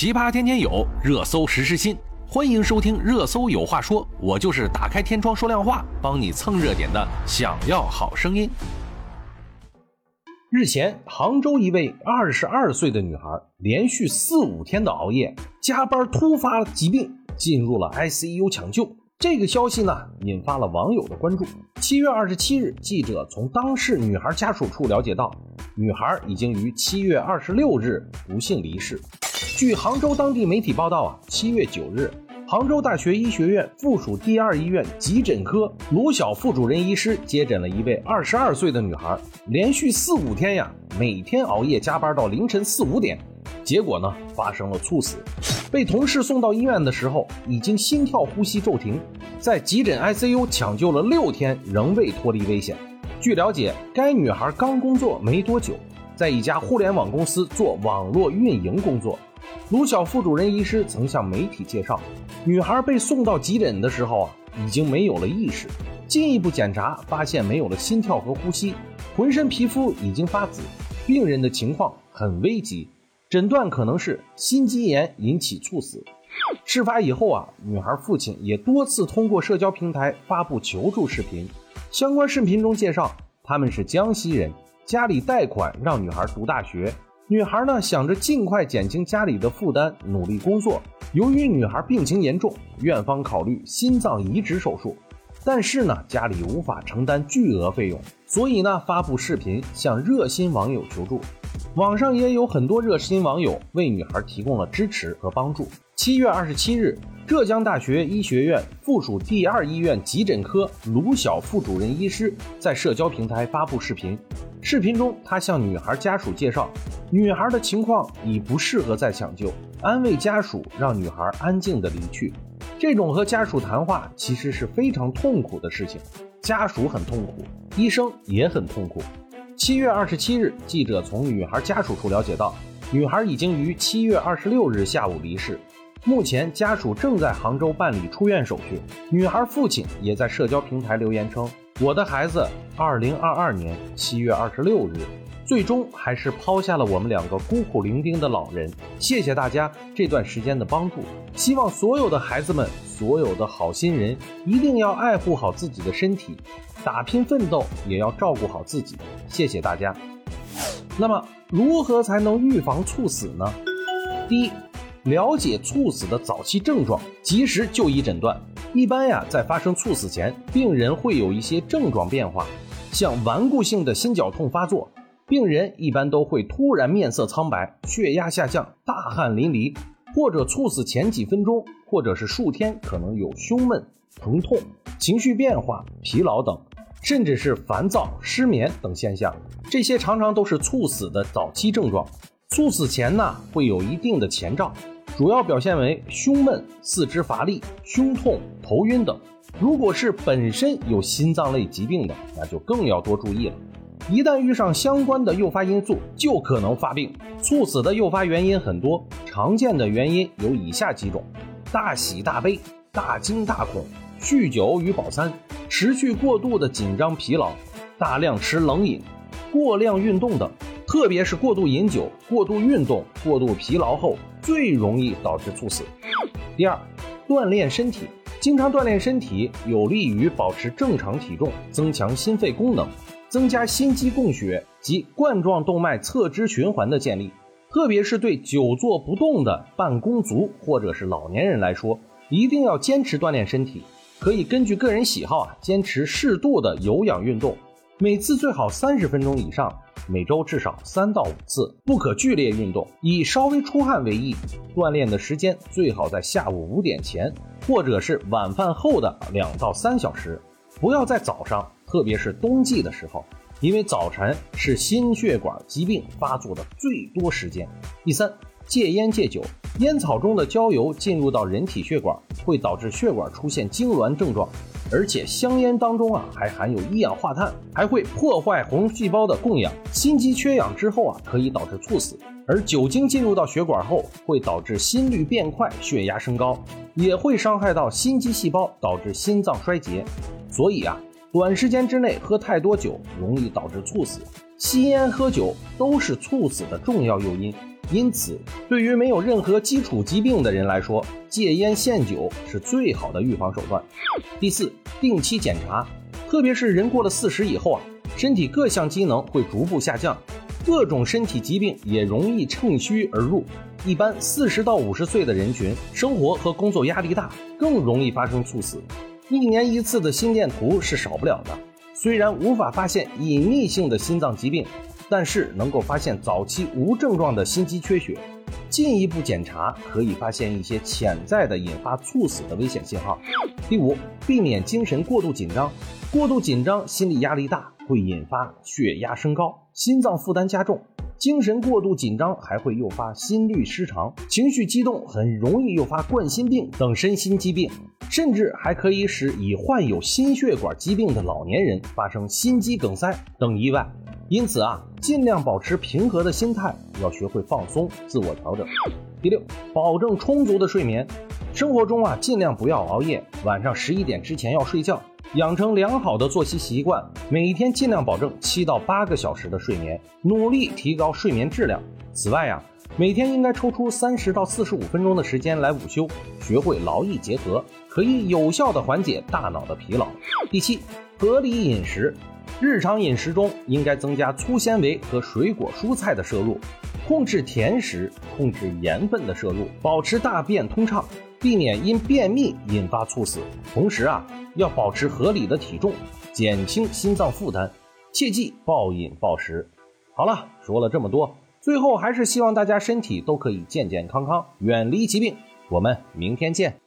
奇葩天天有，热搜时时新。欢迎收听《热搜有话说》，我就是打开天窗说亮话，帮你蹭热点的。想要好声音。日前，杭州一位二十二岁的女孩连续四五天的熬夜加班，突发疾病，进入了 ICU 抢救。这个消息呢，引发了网友的关注。七月二十七日，记者从当事女孩家属处了解到，女孩已经于七月二十六日不幸离世。据杭州当地媒体报道啊，七月九日，杭州大学医学院附属第二医院急诊科卢晓副主任医师接诊了一位二十二岁的女孩，连续四五天呀，每天熬夜加班到凌晨四五点，结果呢，发生了猝死。被同事送到医院的时候，已经心跳呼吸骤停，在急诊 ICU 抢救了六天，仍未脱离危险。据了解，该女孩刚工作没多久，在一家互联网公司做网络运营工作。卢晓副主任医师曾向媒体介绍，女孩被送到急诊的时候啊，已经没有了意识。进一步检查发现没有了心跳和呼吸，浑身皮肤已经发紫，病人的情况很危急。诊断可能是心肌炎引起猝死。事发以后啊，女孩父亲也多次通过社交平台发布求助视频。相关视频中介绍，他们是江西人，家里贷款让女孩读大学。女孩呢想着尽快减轻家里的负担，努力工作。由于女孩病情严重，院方考虑心脏移植手术，但是呢家里无法承担巨额费用，所以呢发布视频向热心网友求助。网上也有很多热心网友为女孩提供了支持和帮助。七月二十七日，浙江大学医学院附属第二医院急诊科卢晓副主任医师在社交平台发布视频。视频中，他向女孩家属介绍，女孩的情况已不适合再抢救，安慰家属，让女孩安静的离去。这种和家属谈话其实是非常痛苦的事情，家属很痛苦，医生也很痛苦。七月二十七日，记者从女孩家属处了解到，女孩已经于七月二十六日下午离世。目前家属正在杭州办理出院手续。女孩父亲也在社交平台留言称：“我的孩子，二零二二年七月二十六日，最终还是抛下了我们两个孤苦伶仃的老人。谢谢大家这段时间的帮助。希望所有的孩子们，所有的好心人，一定要爱护好自己的身体。”打拼奋斗也要照顾好自己，谢谢大家。那么，如何才能预防猝死呢？第一，了解猝死的早期症状，及时就医诊断。一般呀，在发生猝死前，病人会有一些症状变化，像顽固性的心绞痛发作，病人一般都会突然面色苍白、血压下降、大汗淋漓，或者猝死前几分钟或者是数天可能有胸闷、疼痛、情绪变化、疲劳等。甚至是烦躁、失眠等现象，这些常常都是猝死的早期症状。猝死前呢，会有一定的前兆，主要表现为胸闷、四肢乏力、胸痛、头晕等。如果是本身有心脏类疾病的，那就更要多注意了。一旦遇上相关的诱发因素，就可能发病。猝死的诱发原因很多，常见的原因有以下几种：大喜大悲、大惊大恐、酗酒与饱餐。持续过度的紧张疲劳，大量吃冷饮，过量运动等，特别是过度饮酒、过度运动、过度疲劳后，最容易导致猝死。第二，锻炼身体，经常锻炼身体有利于保持正常体重，增强心肺功能，增加心肌供血及冠状动脉侧支循环的建立。特别是对久坐不动的办公族或者是老年人来说，一定要坚持锻炼身体。可以根据个人喜好啊，坚持适度的有氧运动，每次最好三十分钟以上，每周至少三到五次，不可剧烈运动，以稍微出汗为宜。锻炼的时间最好在下午五点前，或者是晚饭后的两到三小时，不要在早上，特别是冬季的时候，因为早晨是心血管疾病发作的最多时间。第三，戒烟戒酒。烟草中的焦油进入到人体血管，会导致血管出现痉挛症状，而且香烟当中啊还含有一氧化碳，还会破坏红细胞的供氧，心肌缺氧之后啊可以导致猝死。而酒精进入到血管后，会导致心率变快，血压升高，也会伤害到心肌细胞，导致心脏衰竭。所以啊，短时间之内喝太多酒容易导致猝死，吸烟喝酒都是猝死的重要诱因。因此，对于没有任何基础疾病的人来说，戒烟限酒是最好的预防手段。第四，定期检查，特别是人过了四十以后啊，身体各项机能会逐步下降，各种身体疾病也容易趁虚而入。一般四十到五十岁的人群，生活和工作压力大，更容易发生猝死。一年一次的心电图是少不了的，虽然无法发现隐秘性的心脏疾病。但是能够发现早期无症状的心肌缺血，进一步检查可以发现一些潜在的引发猝死的危险信号。第五，避免精神过度紧张，过度紧张，心理压力大，会引发血压升高，心脏负担加重。精神过度紧张还会诱发心律失常，情绪激动很容易诱发冠心病等身心疾病，甚至还可以使已患有心血管疾病的老年人发生心肌梗塞等意外。因此啊，尽量保持平和的心态，要学会放松、自我调整。第六，保证充足的睡眠。生活中啊，尽量不要熬夜，晚上十一点之前要睡觉，养成良好的作息习惯。每天尽量保证七到八个小时的睡眠，努力提高睡眠质量。此外呀，每天应该抽出三十到四十五分钟的时间来午休，学会劳逸结合，可以有效的缓解大脑的疲劳。第七，合理饮食。日常饮食中应该增加粗纤维和水果蔬菜的摄入，控制甜食，控制盐分的摄入，保持大便通畅，避免因便秘引发猝死。同时啊，要保持合理的体重，减轻心脏负担，切忌暴饮暴食。好了，说了这么多，最后还是希望大家身体都可以健健康康，远离疾病。我们明天见。